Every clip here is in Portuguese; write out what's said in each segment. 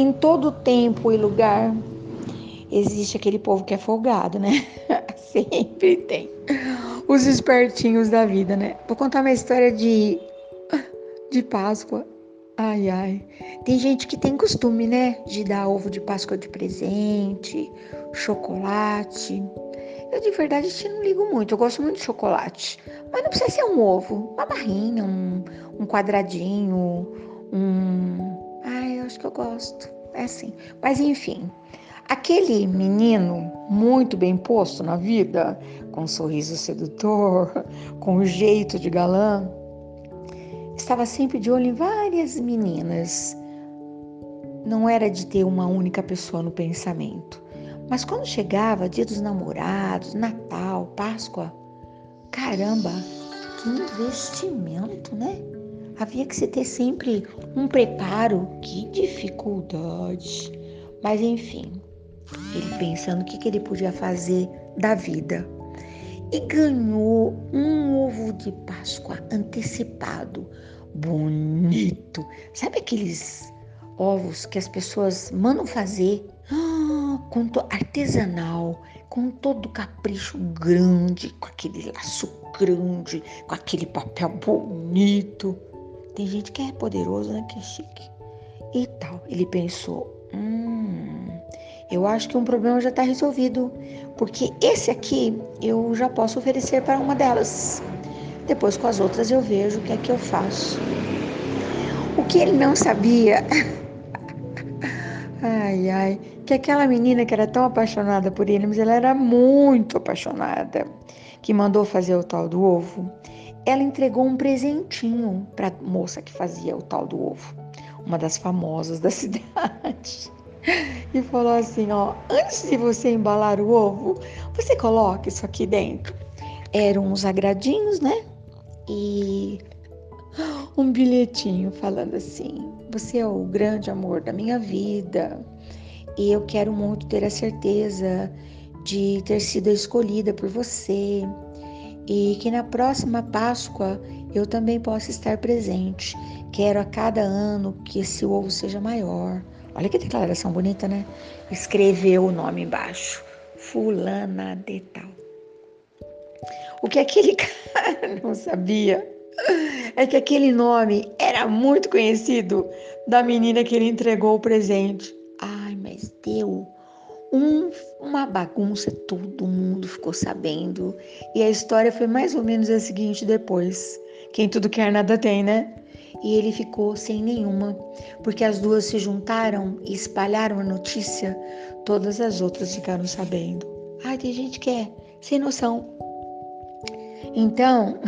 em todo tempo e lugar existe aquele povo que é folgado, né? Sempre tem. Os espertinhos da vida, né? Vou contar uma história de de Páscoa. Ai, ai. Tem gente que tem costume, né? De dar ovo de Páscoa de presente, chocolate. Eu, de verdade, não ligo muito. Eu gosto muito de chocolate. Mas não precisa ser um ovo. Uma barrinha, um, um quadradinho, um. Acho que eu gosto. É assim. Mas, enfim. Aquele menino muito bem posto na vida, com um sorriso sedutor, com um jeito de galã, estava sempre de olho em várias meninas. Não era de ter uma única pessoa no pensamento. Mas quando chegava dia dos namorados, Natal, Páscoa, caramba, que investimento, né? Havia que se ter sempre um preparo, que dificuldade. Mas enfim, ele pensando o que, que ele podia fazer da vida. E ganhou um ovo de Páscoa antecipado, bonito. Sabe aqueles ovos que as pessoas mandam fazer? Ah, com artesanal, com todo capricho grande, com aquele laço grande, com aquele papel bonito. Tem gente que é poderoso, né? Que é chique. E tal. Ele pensou, hum, eu acho que um problema já está resolvido, porque esse aqui eu já posso oferecer para uma delas. Depois com as outras eu vejo o que é que eu faço. O que ele não sabia, ai ai, que aquela menina que era tão apaixonada por ele, mas ela era muito apaixonada, que mandou fazer o tal do ovo, ela entregou um presentinho para a moça que fazia o tal do ovo, uma das famosas da cidade e falou assim: ó, antes de você embalar o ovo, você coloca isso aqui dentro. Eram uns agradinhos, né? E um bilhetinho falando assim: você é o grande amor da minha vida e eu quero muito ter a certeza de ter sido escolhida por você e que na próxima Páscoa eu também possa estar presente. Quero a cada ano que esse ovo seja maior. Olha que declaração bonita, né? Escreveu o nome embaixo. Fulana de tal. O que aquele cara não sabia é que aquele nome era muito conhecido da menina que ele entregou o presente. Ai, mas deu um, uma bagunça, todo mundo ficou sabendo. E a história foi mais ou menos a seguinte depois. Quem tudo quer, nada tem, né? e ele ficou sem nenhuma, porque as duas se juntaram e espalharam a notícia, todas as outras ficaram sabendo. Ai, tem gente que é sem noção. Então,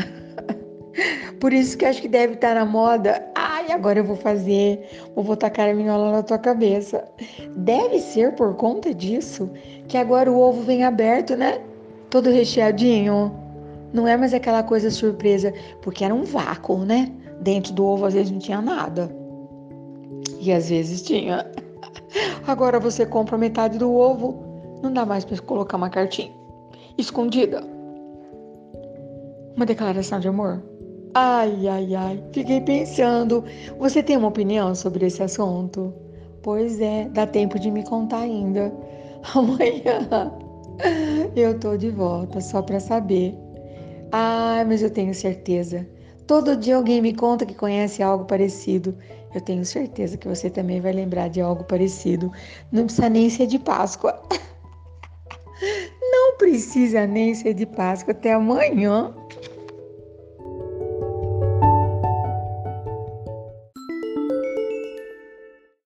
por isso que acho que deve estar na moda. Ai, agora eu vou fazer, vou botar caraminhola na tua cabeça. Deve ser por conta disso que agora o ovo vem aberto, né? Todo recheadinho. Não é mais aquela coisa surpresa, porque era um vácuo, né? Dentro do ovo às vezes não tinha nada. E às vezes tinha. Agora você compra metade do ovo, não dá mais para colocar uma cartinha escondida. Uma declaração de amor. Ai, ai, ai. Fiquei pensando. Você tem uma opinião sobre esse assunto? Pois é, dá tempo de me contar ainda. Amanhã eu tô de volta só para saber. Ai, mas eu tenho certeza Todo dia alguém me conta que conhece algo parecido. Eu tenho certeza que você também vai lembrar de algo parecido. Não precisa nem ser de Páscoa. Não precisa nem ser de Páscoa. Até amanhã.